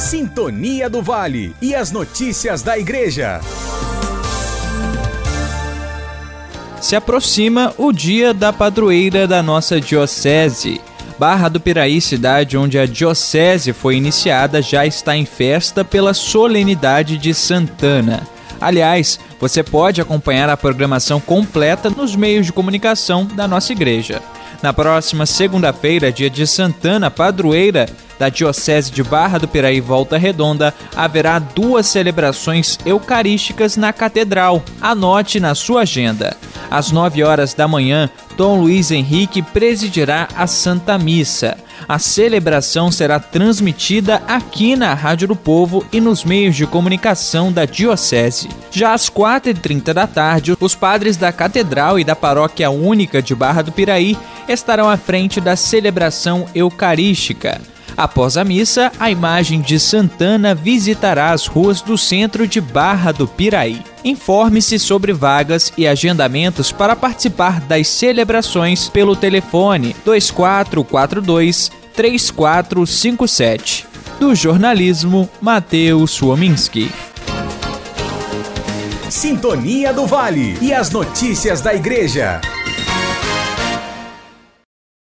Sintonia do Vale e as notícias da Igreja. Se aproxima o dia da padroeira da nossa Diocese. Barra do Piraí, cidade onde a Diocese foi iniciada, já está em festa pela solenidade de Santana. Aliás, você pode acompanhar a programação completa nos meios de comunicação da nossa igreja. Na próxima segunda-feira, dia de Santana, padroeira da Diocese de Barra do Piraí Volta Redonda, haverá duas celebrações eucarísticas na Catedral. Anote na sua agenda. Às 9 horas da manhã, Dom Luiz Henrique presidirá a Santa Missa. A celebração será transmitida aqui na Rádio do Povo e nos meios de comunicação da Diocese. Já às 4h30 da tarde, os padres da Catedral e da Paróquia Única de Barra do Piraí estarão à frente da celebração eucarística. Após a missa, a imagem de Santana visitará as ruas do centro de Barra do Piraí. Informe-se sobre vagas e agendamentos para participar das celebrações pelo telefone 2442 3457. Do jornalismo, Matheus Suominski. Sintonia do Vale e as notícias da Igreja.